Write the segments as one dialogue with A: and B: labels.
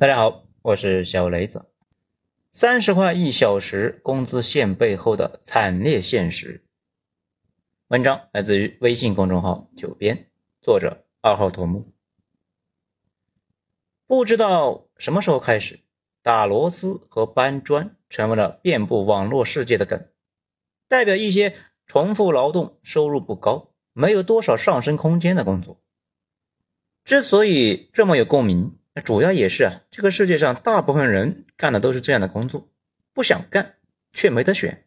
A: 大家好，我是小雷子。三十块一小时工资线背后的惨烈现实。文章来自于微信公众号“九编”，作者二号头目。不知道什么时候开始，打螺丝和搬砖成为了遍布网络世界的梗，代表一些重复劳动、收入不高、没有多少上升空间的工作。之所以这么有共鸣。主要也是啊，这个世界上大部分人干的都是这样的工作，不想干却没得选。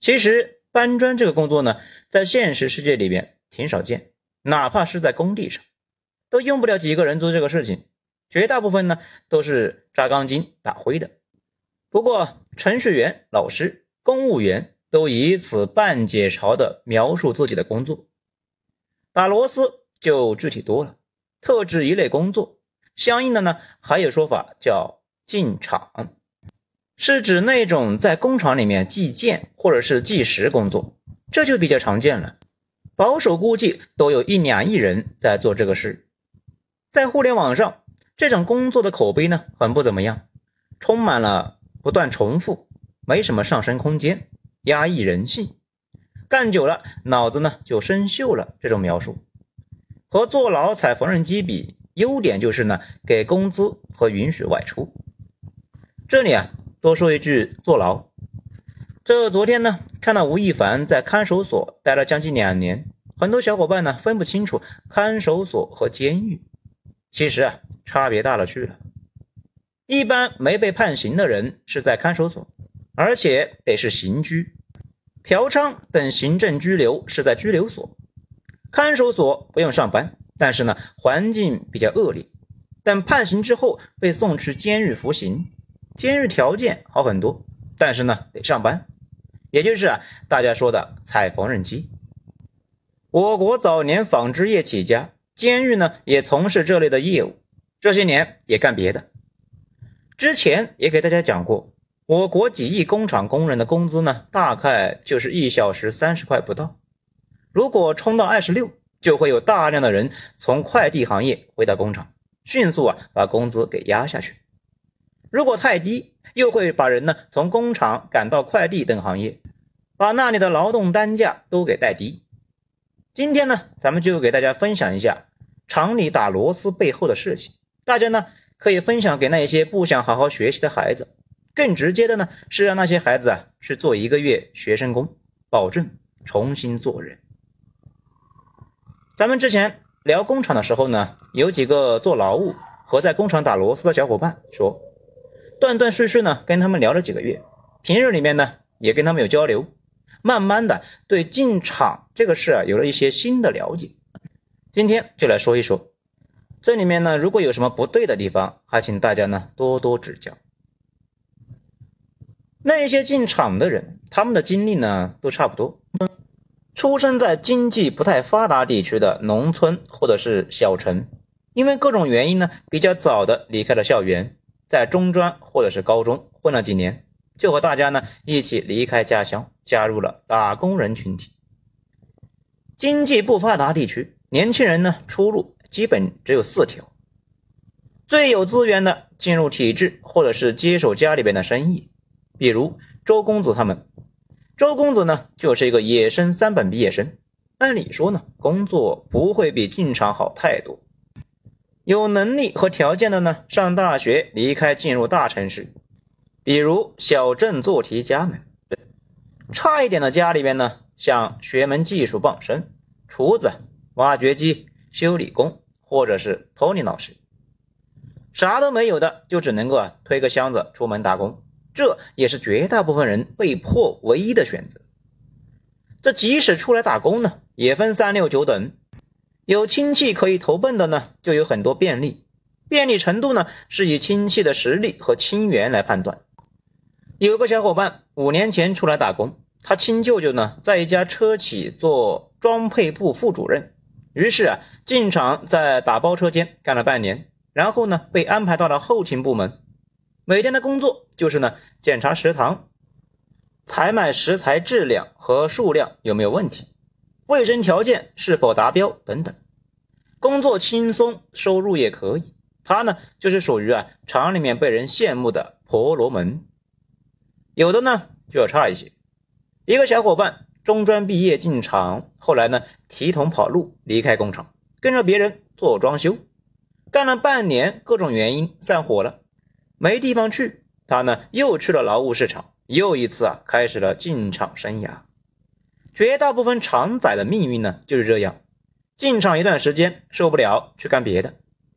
A: 其实搬砖这个工作呢，在现实世界里边挺少见，哪怕是在工地上，都用不了几个人做这个事情，绝大部分呢都是扎钢筋、打灰的。不过程序员、老师、公务员都以此半解嘲的描述自己的工作，打螺丝就具体多了。特指一类工作，相应的呢还有说法叫进厂，是指那种在工厂里面计件或者是计时工作，这就比较常见了。保守估计都有一两亿人在做这个事。在互联网上，这种工作的口碑呢很不怎么样，充满了不断重复，没什么上升空间，压抑人性，干久了脑子呢就生锈了。这种描述。和坐牢踩缝纫机比，优点就是呢，给工资和允许外出。这里啊，多说一句，坐牢。这昨天呢，看到吴亦凡在看守所待了将近两年，很多小伙伴呢分不清楚看守所和监狱，其实啊，差别大了去了。一般没被判刑的人是在看守所，而且得是刑拘；嫖娼等行政拘留是在拘留所。看守所不用上班，但是呢，环境比较恶劣。但判刑之后被送去监狱服刑，监狱条件好很多，但是呢得上班，也就是啊大家说的踩缝纫机。我国早年纺织业起家，监狱呢也从事这类的业务，这些年也干别的。之前也给大家讲过，我国几亿工厂工人的工资呢，大概就是一小时三十块不到。如果冲到二十六，就会有大量的人从快递行业回到工厂，迅速啊把工资给压下去。如果太低，又会把人呢从工厂赶到快递等行业，把那里的劳动单价都给带低。今天呢，咱们就给大家分享一下厂里打螺丝背后的事情。大家呢可以分享给那些不想好好学习的孩子，更直接的呢是让那些孩子啊去做一个月学生工，保证重新做人。咱们之前聊工厂的时候呢，有几个做劳务和在工厂打螺丝的小伙伴说，断断续续呢跟他们聊了几个月，平日里面呢也跟他们有交流，慢慢的对进厂这个事啊有了一些新的了解。今天就来说一说，这里面呢如果有什么不对的地方，还请大家呢多多指教。那一些进厂的人，他们的经历呢都差不多。出生在经济不太发达地区的农村或者是小城，因为各种原因呢，比较早的离开了校园，在中专或者是高中混了几年，就和大家呢一起离开家乡，加入了打工人群体。经济不发达地区，年轻人呢出路基本只有四条：最有资源的进入体制，或者是接手家里边的生意，比如周公子他们。周公子呢，就是一个野生三本毕业生。按理说呢，工作不会比进厂好太多。有能力和条件的呢，上大学离开进入大城市，比如小镇做题家们。差一点的家里边呢，像学门技术傍身，厨子、挖掘机修理工，或者是托尼老师。啥都没有的，就只能够啊推个箱子出门打工。这也是绝大部分人被迫唯一的选择。这即使出来打工呢，也分三六九等。有亲戚可以投奔的呢，就有很多便利。便利程度呢，是以亲戚的实力和亲缘来判断。有个小伙伴五年前出来打工，他亲舅舅呢，在一家车企做装配部副主任，于是啊，进厂在打包车间干了半年，然后呢，被安排到了后勤部门。每天的工作就是呢，检查食堂，采买食材质量和数量有没有问题，卫生条件是否达标等等。工作轻松，收入也可以。他呢就是属于啊厂里面被人羡慕的婆罗门。有的呢就要差一些，一个小伙伴中专毕业进厂，后来呢提桶跑路离开工厂，跟着别人做装修，干了半年，各种原因散伙了，没地方去，他呢又去了劳务市场，又一次啊开始了进厂生涯。绝大部分厂仔的命运呢就是这样，进厂一段时间受不了，去干别的，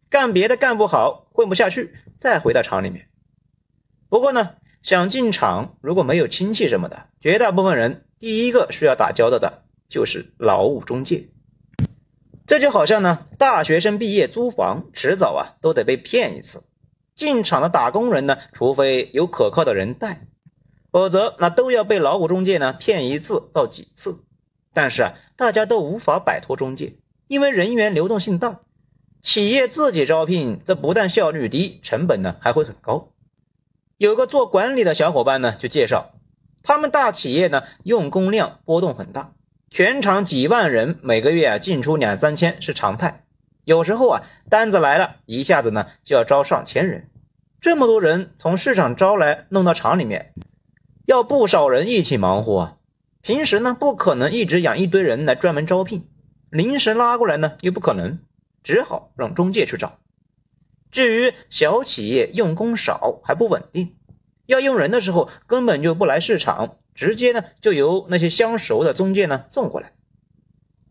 A: 干别的干不好，混不下去，再回到厂里面。不过呢。想进厂，如果没有亲戚什么的，绝大部分人第一个需要打交道的就是劳务中介。这就好像呢，大学生毕业租房，迟早啊都得被骗一次。进厂的打工人呢，除非有可靠的人带，否则那都要被劳务中介呢骗一次到几次。但是啊，大家都无法摆脱中介，因为人员流动性大，企业自己招聘，这不但效率低，成本呢还会很高。有个做管理的小伙伴呢，就介绍，他们大企业呢用工量波动很大，全厂几万人，每个月啊进出两三千是常态。有时候啊单子来了，一下子呢就要招上千人，这么多人从市场招来弄到厂里面，要不少人一起忙活啊。平时呢不可能一直养一堆人来专门招聘，临时拉过来呢又不可能，只好让中介去找。至于小企业用工少还不稳定，要用人的时候根本就不来市场，直接呢就由那些相熟的中介呢送过来。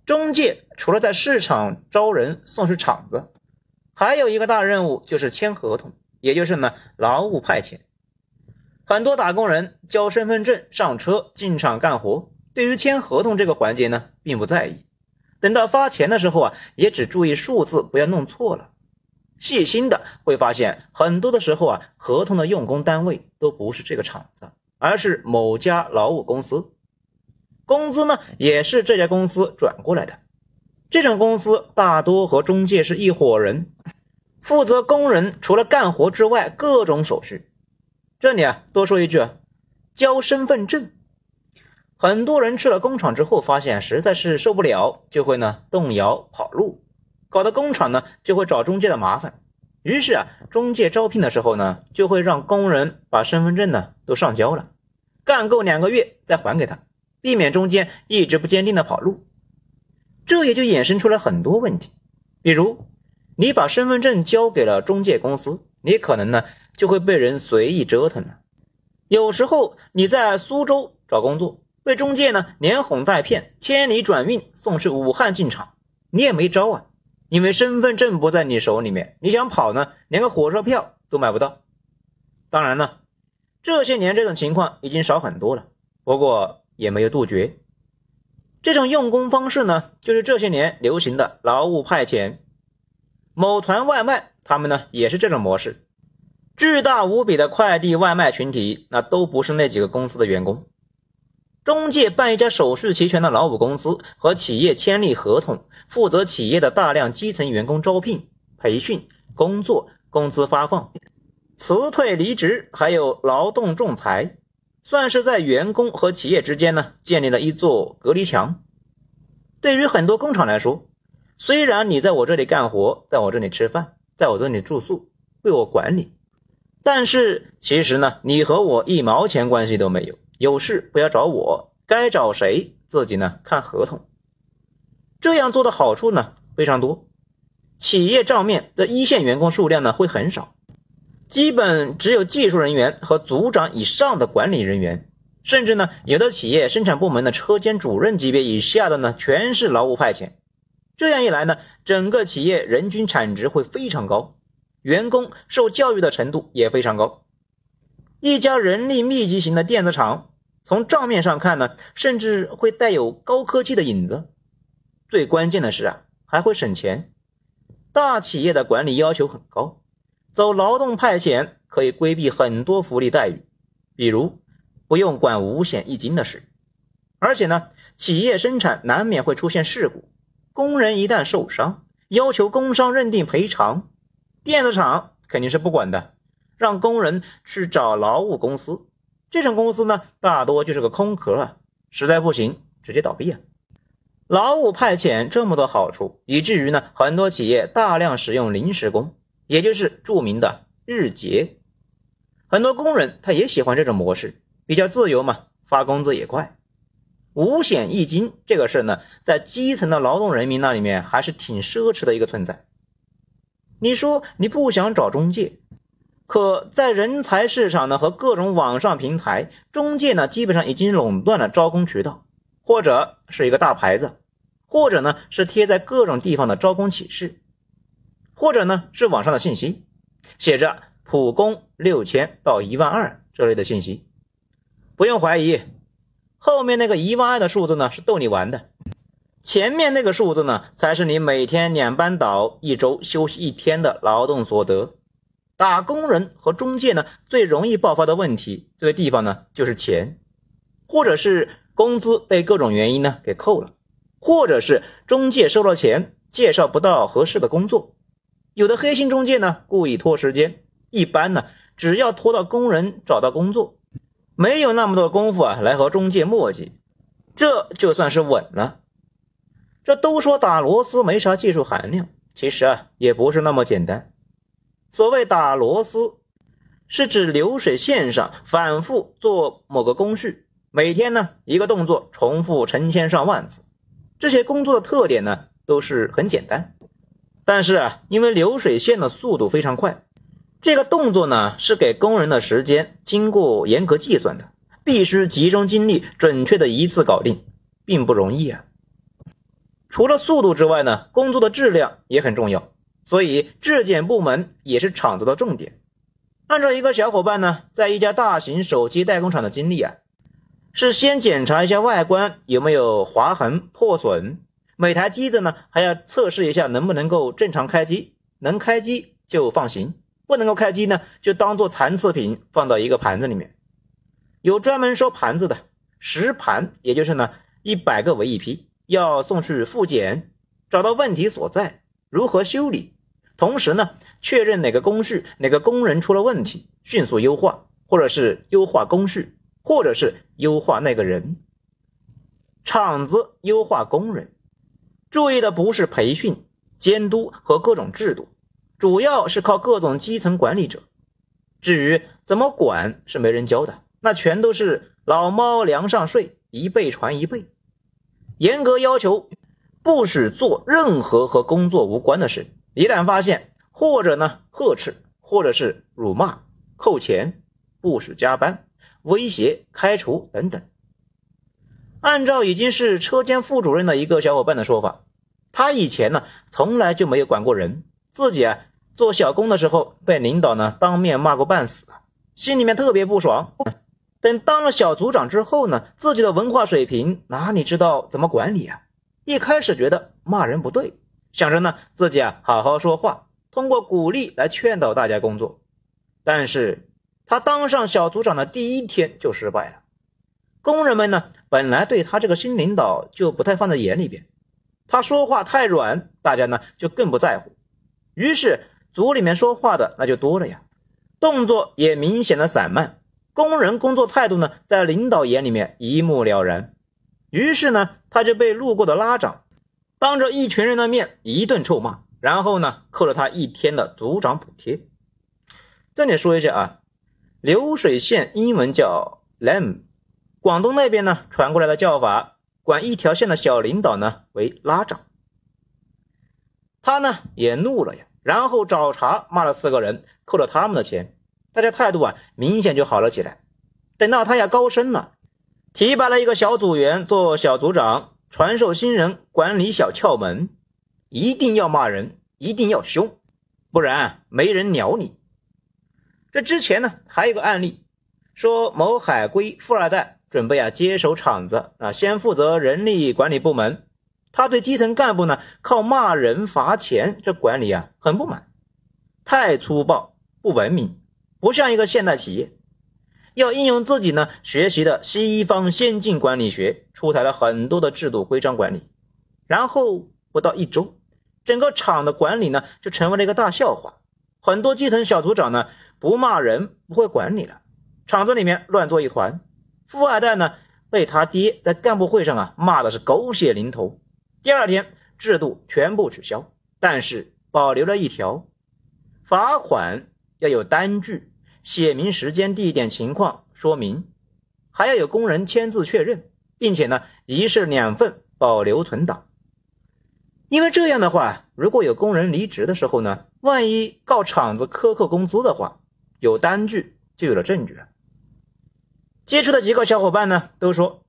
A: 中介除了在市场招人送去厂子，还有一个大任务就是签合同，也就是呢劳务派遣。很多打工人交身份证上车进厂干活，对于签合同这个环节呢并不在意，等到发钱的时候啊也只注意数字不要弄错了。细心的会发现，很多的时候啊，合同的用工单位都不是这个厂子，而是某家劳务公司，工资呢也是这家公司转过来的。这种公司大多和中介是一伙人，负责工人除了干活之外各种手续。这里啊，多说一句啊，交身份证。很多人去了工厂之后，发现实在是受不了，就会呢动摇跑路。搞得工厂呢就会找中介的麻烦，于是啊，中介招聘的时候呢，就会让工人把身份证呢都上交了，干够两个月再还给他，避免中间一直不坚定的跑路。这也就衍生出了很多问题，比如你把身份证交给了中介公司，你可能呢就会被人随意折腾了。有时候你在苏州找工作，被中介呢连哄带骗，千里转运送去武汉进厂，你也没招啊。因为身份证不在你手里面，你想跑呢，连个火车票都买不到。当然了，这些年这种情况已经少很多了，不过也没有杜绝。这种用工方式呢，就是这些年流行的劳务派遣。某团外卖，他们呢也是这种模式。巨大无比的快递外卖群体，那都不是那几个公司的员工。中介办一家手续齐全的劳务公司，和企业签立合同，负责企业的大量基层员工招聘、培训、工作、工资发放、辞退离职，还有劳动仲裁，算是在员工和企业之间呢建立了一座隔离墙。对于很多工厂来说，虽然你在我这里干活，在我这里吃饭，在我这里住宿，为我管理，但是其实呢，你和我一毛钱关系都没有。有事不要找我，该找谁自己呢？看合同。这样做的好处呢非常多，企业账面的一线员工数量呢会很少，基本只有技术人员和组长以上的管理人员，甚至呢有的企业生产部门的车间主任级别以下的呢全是劳务派遣。这样一来呢，整个企业人均产值会非常高，员工受教育的程度也非常高。一家人力密集型的电子厂，从账面上看呢，甚至会带有高科技的影子。最关键的是啊，还会省钱。大企业的管理要求很高，走劳动派遣可以规避很多福利待遇，比如不用管五险一金的事。而且呢，企业生产难免会出现事故，工人一旦受伤，要求工伤认定赔偿，电子厂肯定是不管的。让工人去找劳务公司，这种公司呢，大多就是个空壳啊，实在不行直接倒闭啊。劳务派遣这么多好处，以至于呢，很多企业大量使用临时工，也就是著名的日结。很多工人他也喜欢这种模式，比较自由嘛，发工资也快。五险一金这个事呢，在基层的劳动人民那里面还是挺奢侈的一个存在。你说你不想找中介，可在人才市场呢和各种网上平台，中介呢基本上已经垄断了招工渠道，或者是一个大牌子，或者呢是贴在各种地方的招工启事，或者呢是网上的信息，写着普工六千到一万二这类的信息，不用怀疑。后面那个一万二的数字呢，是逗你玩的；前面那个数字呢，才是你每天两班倒、一周休息一天的劳动所得。打工人和中介呢，最容易爆发的问题，这个地方呢，就是钱，或者是工资被各种原因呢给扣了，或者是中介收了钱介绍不到合适的工作。有的黑心中介呢，故意拖时间，一般呢，只要拖到工人找到工作。没有那么多功夫啊，来和中介磨叽，这就算是稳了。这都说打螺丝没啥技术含量，其实啊也不是那么简单。所谓打螺丝，是指流水线上反复做某个工序，每天呢一个动作重复成千上万次。这些工作的特点呢都是很简单，但是啊因为流水线的速度非常快。这个动作呢，是给工人的时间经过严格计算的，必须集中精力，准确的一次搞定，并不容易啊。除了速度之外呢，工作的质量也很重要，所以质检部门也是厂子的重点。按照一个小伙伴呢，在一家大型手机代工厂的经历啊，是先检查一下外观有没有划痕破损，每台机子呢还要测试一下能不能够正常开机，能开机就放行。不能够开机呢，就当做残次品放到一个盘子里面。有专门收盘子的，十盘，也就是呢一百个为一批，要送去复检，找到问题所在，如何修理，同时呢确认哪个工序哪个工人出了问题，迅速优化，或者是优化工序，或者是优化那个人。厂子优化工人，注意的不是培训、监督和各种制度。主要是靠各种基层管理者，至于怎么管是没人教的，那全都是老猫梁上睡，一辈传一辈。严格要求不许做任何和工作无关的事，一旦发现，或者呢呵斥，或者是辱骂、扣钱，不许加班、威胁、开除等等。按照已经是车间副主任的一个小伙伴的说法，他以前呢从来就没有管过人。自己啊做小工的时候被领导呢当面骂过半死，心里面特别不爽。等当了小组长之后呢，自己的文化水平哪里知道怎么管理啊？一开始觉得骂人不对，想着呢自己啊好好说话，通过鼓励来劝导大家工作。但是他当上小组长的第一天就失败了。工人们呢本来对他这个新领导就不太放在眼里边，他说话太软，大家呢就更不在乎。于是组里面说话的那就多了呀，动作也明显的散漫，工人工作态度呢，在领导眼里面一目了然。于是呢，他就被路过的拉长，当着一群人的面一顿臭骂，然后呢，扣了他一天的组长补贴。这里说一下啊，流水线英文叫 lem，广东那边呢传过来的叫法，管一条线的小领导呢为拉长。他呢也怒了呀。然后找茬骂了四个人，扣了他们的钱，大家态度啊明显就好了起来。等到他要高升了，提拔了一个小组员做小组长，传授新人管理小窍门，一定要骂人，一定要凶，不然没人鸟你。这之前呢还有个案例，说某海归富二代准备啊接手厂子啊，先负责人力管理部门。他对基层干部呢靠骂人罚钱这管理啊很不满，太粗暴不文明，不像一个现代企业。要应用自己呢学习的西方先进管理学，出台了很多的制度规章管理。然后不到一周，整个厂的管理呢就成为了一个大笑话。很多基层小组长呢不骂人不会管理了，厂子里面乱作一团。富二代呢被他爹在干部会上啊骂的是狗血淋头。第二天，制度全部取消，但是保留了一条：罚款要有单据，写明时间、地点、情况说明，还要有工人签字确认，并且呢，一式两份保留存档。因为这样的话，如果有工人离职的时候呢，万一告厂子克扣工资的话，有单据就有了证据。接触的几个小伙伴呢，都说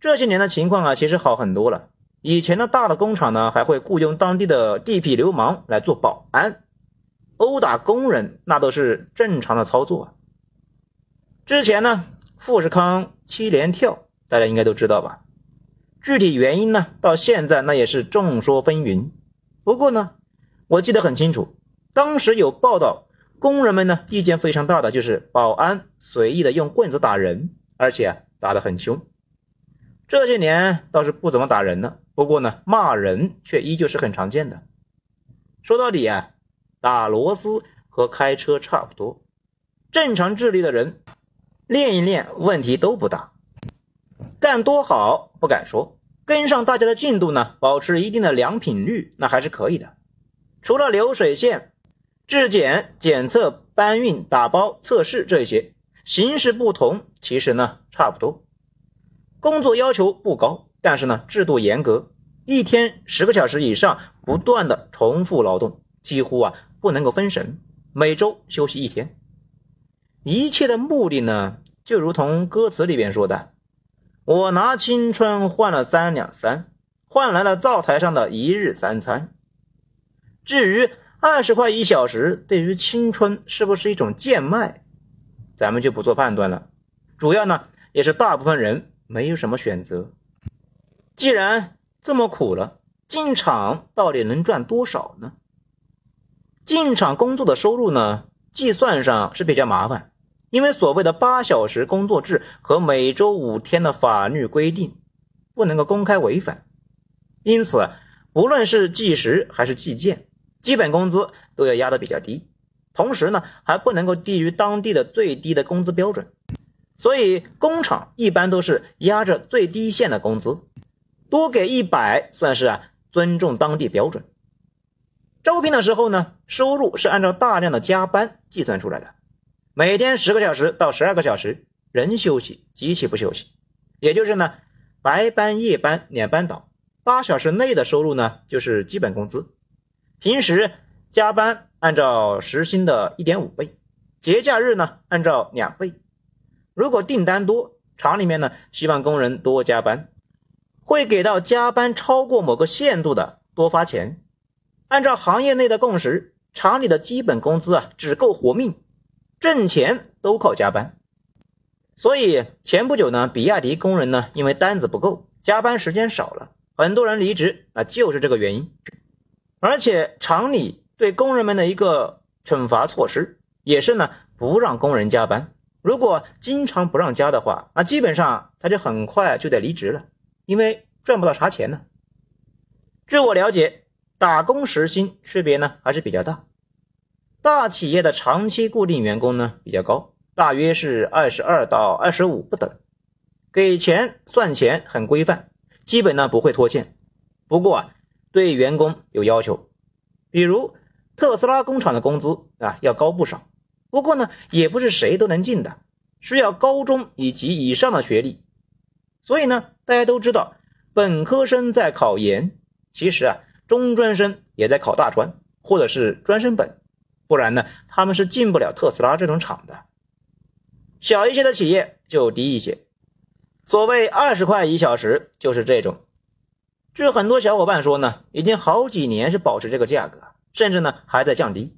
A: 这些年的情况啊，其实好很多了。以前的大的工厂呢，还会雇佣当地的地痞流氓来做保安，殴打工人，那都是正常的操作啊。之前呢，富士康七连跳，大家应该都知道吧？具体原因呢，到现在那也是众说纷纭。不过呢，我记得很清楚，当时有报道，工人们呢意见非常大的就是保安随意的用棍子打人，而且打得很凶。这些年倒是不怎么打人了，不过呢，骂人却依旧是很常见的。说到底啊，打螺丝和开车差不多，正常智力的人练一练问题都不大。干多好不敢说，跟上大家的进度呢，保持一定的良品率，那还是可以的。除了流水线、质检、检测、搬运、打包、测试这些形式不同，其实呢差不多。工作要求不高，但是呢制度严格，一天十个小时以上，不断的重复劳动，几乎啊不能够分神，每周休息一天。一切的目的呢，就如同歌词里边说的。我拿青春换了三两三，换来了灶台上的一日三餐。至于二十块一小时，对于青春是不是一种贱卖，咱们就不做判断了。主要呢，也是大部分人没有什么选择。既然这么苦了，进厂到底能赚多少呢？进厂工作的收入呢，计算上是比较麻烦。因为所谓的八小时工作制和每周五天的法律规定，不能够公开违反，因此，不论是计时还是计件，基本工资都要压得比较低，同时呢，还不能够低于当地的最低的工资标准，所以工厂一般都是压着最低线的工资，多给一百算是啊尊重当地标准。招聘的时候呢，收入是按照大量的加班计算出来的。每天十个小时到十二个小时，人休息，机器不休息，也就是呢，白班夜班两班倒，八小时内的收入呢就是基本工资。平时加班按照时薪的一点五倍，节假日呢按照两倍。如果订单多，厂里面呢希望工人多加班，会给到加班超过某个限度的多发钱。按照行业内的共识，厂里的基本工资啊只够活命。挣钱都靠加班，所以前不久呢，比亚迪工人呢，因为单子不够，加班时间少了，很多人离职，那就是这个原因。而且厂里对工人们的一个惩罚措施，也是呢，不让工人加班。如果经常不让加的话，那基本上他就很快就得离职了，因为赚不到啥钱呢。据我了解，打工时薪区别呢还是比较大。大企业的长期固定员工呢比较高，大约是二十二到二十五不等，给钱算钱很规范，基本呢不会拖欠。不过啊，对员工有要求，比如特斯拉工厂的工资啊要高不少。不过呢，也不是谁都能进的，需要高中以及以上的学历。所以呢，大家都知道，本科生在考研，其实啊，中专生也在考大专或者是专升本。不然呢，他们是进不了特斯拉这种厂的。小一些的企业就低一些，所谓二十块一小时就是这种。据很多小伙伴说呢，已经好几年是保持这个价格，甚至呢还在降低。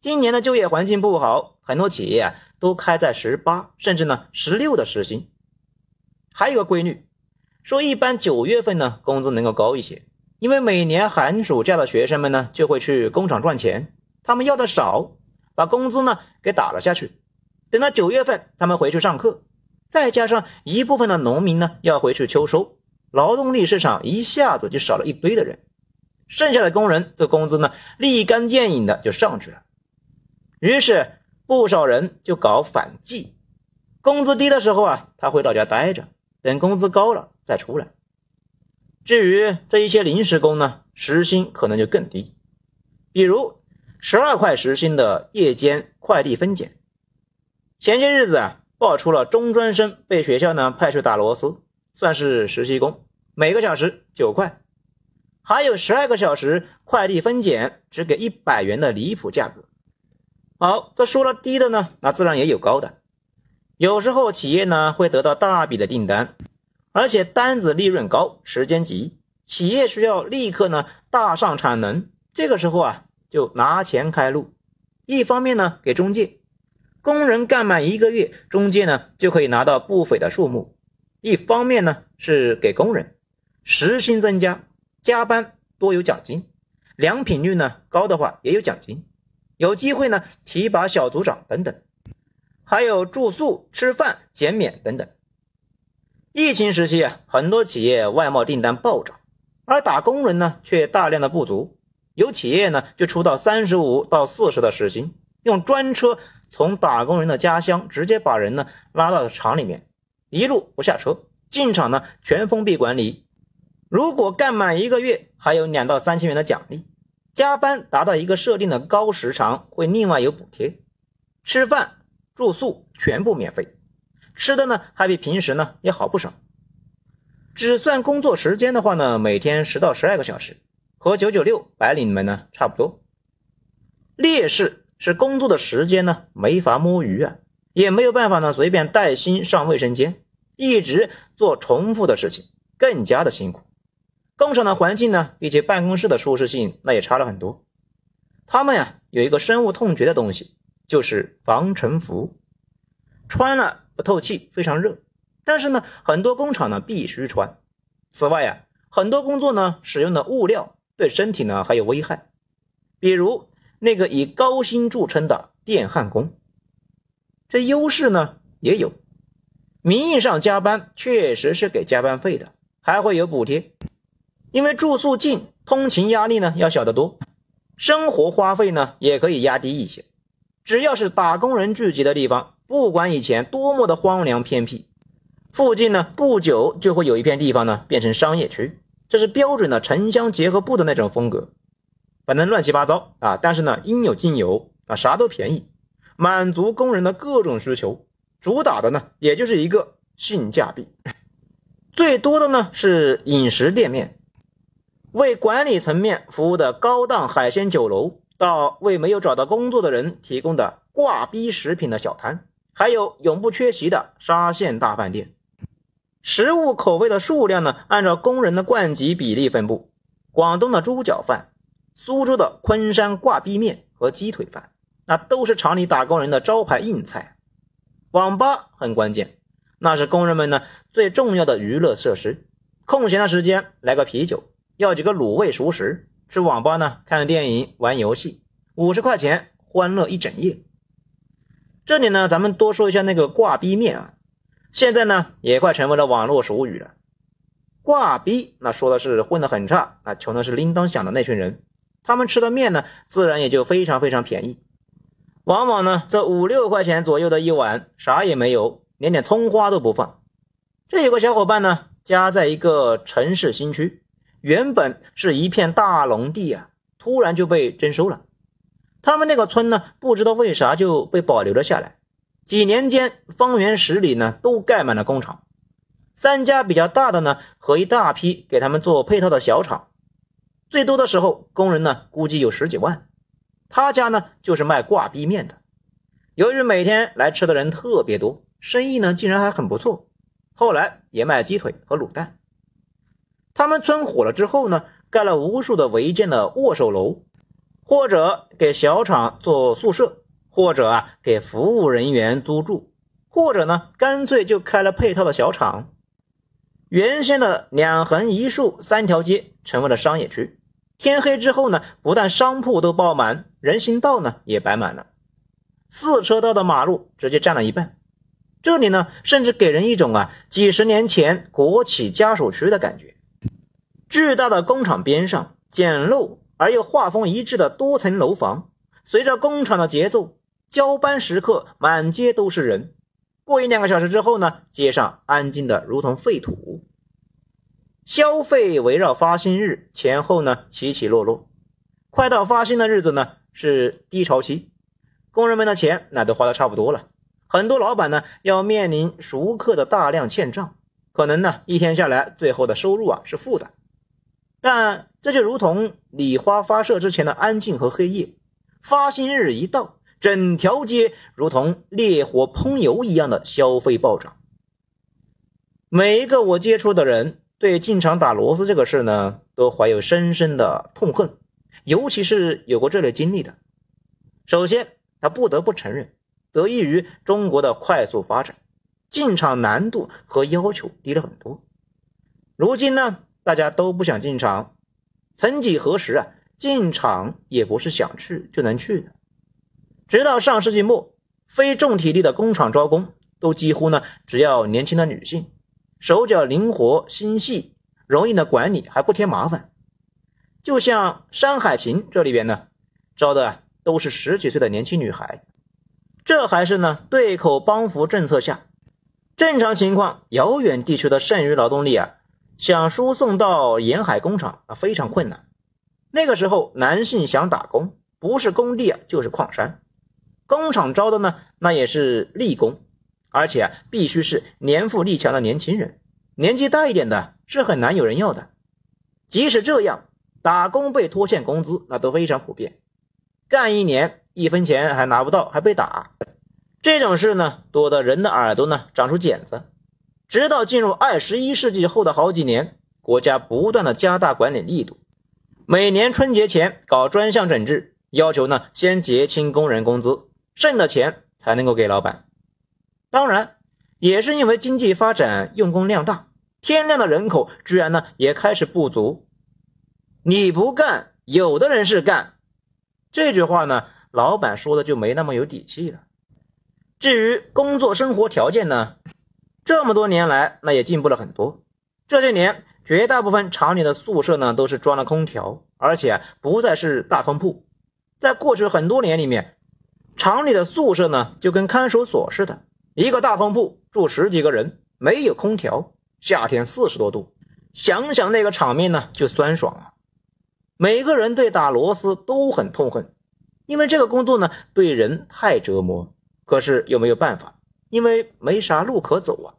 A: 今年的就业环境不好，很多企业啊都开在十八甚至呢十六的时薪。还有个规律，说一般九月份呢工资能够高一些，因为每年寒暑假的学生们呢就会去工厂赚钱。他们要的少，把工资呢给打了下去。等到九月份，他们回去上课，再加上一部分的农民呢要回去秋收，劳动力市场一下子就少了一堆的人，剩下的工人的工资呢立竿见影的就上去了。于是不少人就搞反季，工资低的时候啊，他回老家待着，等工资高了再出来。至于这一些临时工呢，时薪可能就更低，比如。十二块时薪的夜间快递分拣。前些日子啊，爆出了中专生被学校呢派去打螺丝，算是实习工，每个小时九块。还有十二个小时快递分拣，只给一百元的离谱价格。好，这说了低的呢，那自然也有高的。有时候企业呢会得到大笔的订单，而且单子利润高，时间急，企业需要立刻呢大上产能。这个时候啊，就拿钱开路。一方面呢给中介，工人干满一个月，中介呢就可以拿到不菲的数目；一方面呢是给工人时薪增加，加班多有奖金，良品率呢高的话也有奖金。有机会呢，提拔小组长等等，还有住宿、吃饭减免等等。疫情时期啊，很多企业外贸订单暴涨，而打工人呢却大量的不足。有企业呢就出到三十五到四十的时薪，用专车从打工人的家乡直接把人呢拉到了厂里面，一路不下车，进厂呢全封闭管理。如果干满一个月，还有两到三千元的奖励。加班达到一个设定的高时长会另外有补贴，吃饭住宿全部免费，吃的呢还比平时呢要好不少。只算工作时间的话呢，每天十到十二个小时，和九九六白领们呢差不多。劣势是工作的时间呢没法摸鱼啊，也没有办法呢随便带薪上卫生间，一直做重复的事情，更加的辛苦。工厂的环境呢，比起办公室的舒适性，那也差了很多。他们呀，有一个深恶痛绝的东西，就是防尘服，穿了不透气，非常热。但是呢，很多工厂呢必须穿。此外呀，很多工作呢使用的物料对身体呢还有危害，比如那个以高薪著称的电焊工。这优势呢也有，名义上加班确实是给加班费的，还会有补贴。因为住宿近，通勤压力呢要小得多，生活花费呢也可以压低一些。只要是打工人聚集的地方，不管以前多么的荒凉偏僻，附近呢不久就会有一片地方呢变成商业区，这是标准的城乡结合部的那种风格。反正乱七八糟啊，但是呢应有尽有啊，啥都便宜，满足工人的各种需求。主打的呢也就是一个性价比，最多的呢是饮食店面。为管理层面服务的高档海鲜酒楼，到为没有找到工作的人提供的挂逼食品的小摊，还有永不缺席的沙县大饭店。食物口味的数量呢，按照工人的冠级比例分布。广东的猪脚饭，苏州的昆山挂逼面和鸡腿饭，那都是厂里打工人的招牌硬菜。网吧很关键，那是工人们呢最重要的娱乐设施。空闲的时间来个啤酒。要几个卤味熟食，去网吧呢看电影、玩游戏，五十块钱欢乐一整夜。这里呢，咱们多说一下那个挂逼面啊，现在呢也快成为了网络俗语了。挂逼那说的是混得很差啊，穷的是铃铛响的那群人，他们吃的面呢，自然也就非常非常便宜，往往呢这五六块钱左右的一碗，啥也没有，连点葱花都不放。这有个小伙伴呢，家在一个城市新区。原本是一片大农地啊，突然就被征收了。他们那个村呢，不知道为啥就被保留了下来。几年间，方圆十里呢都盖满了工厂，三家比较大的呢和一大批给他们做配套的小厂。最多的时候，工人呢估计有十几万。他家呢就是卖挂壁面的。由于每天来吃的人特别多，生意呢竟然还很不错。后来也卖鸡腿和卤蛋。他们村火了之后呢，盖了无数的违建的握手楼，或者给小厂做宿舍，或者啊给服务人员租住，或者呢干脆就开了配套的小厂。原先的两横一竖三条街成为了商业区。天黑之后呢，不但商铺都爆满，人行道呢也摆满了，四车道的马路直接占了一半。这里呢，甚至给人一种啊几十年前国企家属区的感觉。巨大的工厂边上，简陋而又画风一致的多层楼房，随着工厂的节奏，交班时刻满街都是人。过一两个小时之后呢，街上安静的如同废土。消费围绕发薪日前后呢起起落落，快到发薪的日子呢，是低潮期，工人们的钱那都花的差不多了，很多老板呢要面临熟客的大量欠账，可能呢一天下来最后的收入啊是负的。但这就如同礼花发射之前的安静和黑夜，发薪日一到，整条街如同烈火烹油一样的消费暴涨。每一个我接触的人对进厂打螺丝这个事呢，都怀有深深的痛恨，尤其是有过这类经历的。首先，他不得不承认，得益于中国的快速发展，进场难度和要求低了很多。如今呢，大家都不想进厂。曾几何时啊，进厂也不是想去就能去的。直到上世纪末，非重体力的工厂招工都几乎呢只要年轻的女性。手脚灵活、心细、容易呢管理，还不添麻烦。就像《山海情》这里边呢，招的都是十几岁的年轻女孩。这还是呢对口帮扶政策下，正常情况，遥远地区的剩余劳动力啊，想输送到沿海工厂啊非常困难。那个时候，男性想打工，不是工地啊就是矿山。工厂招的呢，那也是力工。而且啊，必须是年富力强的年轻人，年纪大一点的是很难有人要的。即使这样，打工被拖欠工资那都非常普遍，干一年一分钱还拿不到，还被打。这种事呢，多得人的耳朵呢长出茧子。直到进入二十一世纪后的好几年，国家不断的加大管理力度，每年春节前搞专项整治，要求呢先结清工人工资，剩的钱才能够给老板。当然，也是因为经济发展，用工量大，天量的人口居然呢也开始不足。你不干，有的人是干。这句话呢，老板说的就没那么有底气了。至于工作生活条件呢，这么多年来那也进步了很多。这些年，绝大部分厂里的宿舍呢都是装了空调，而且不再是大通铺。在过去很多年里面，厂里的宿舍呢就跟看守所似的。一个大通铺住十几个人，没有空调，夏天四十多度，想想那个场面呢，就酸爽啊！每个人对打螺丝都很痛恨，因为这个工作呢对人太折磨。可是又没有办法，因为没啥路可走啊！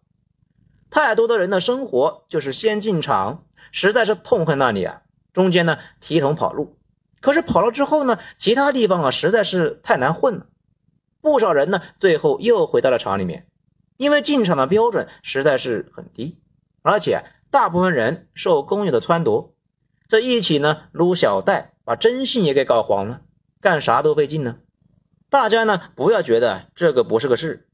A: 太多的人的生活就是先进厂，实在是痛恨那里啊！中间呢提桶跑路，可是跑了之后呢，其他地方啊实在是太难混了。不少人呢，最后又回到了厂里面，因为进厂的标准实在是很低，而且大部分人受工友的撺掇，这一起呢撸小贷，把征信也给搞黄了，干啥都费劲呢。大家呢不要觉得这个不是个事，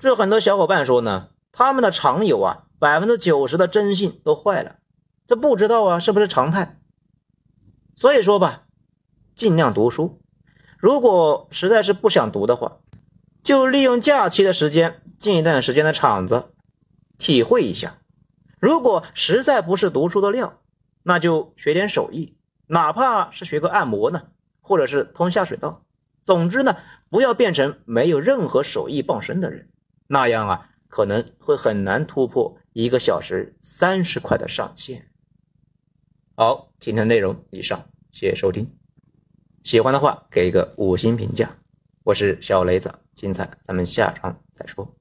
A: 这很多小伙伴说呢，他们的厂友啊，百分之九十的征信都坏了，这不知道啊是不是常态？所以说吧，尽量读书。如果实在是不想读的话，就利用假期的时间进一段时间的厂子，体会一下。如果实在不是读书的料，那就学点手艺，哪怕是学个按摩呢，或者是通下水道。总之呢，不要变成没有任何手艺傍身的人，那样啊，可能会很难突破一个小时三十块的上限。好，今天的内容以上，谢谢收听。喜欢的话，给一个五星评价。我是小雷子，精彩咱们下章再说。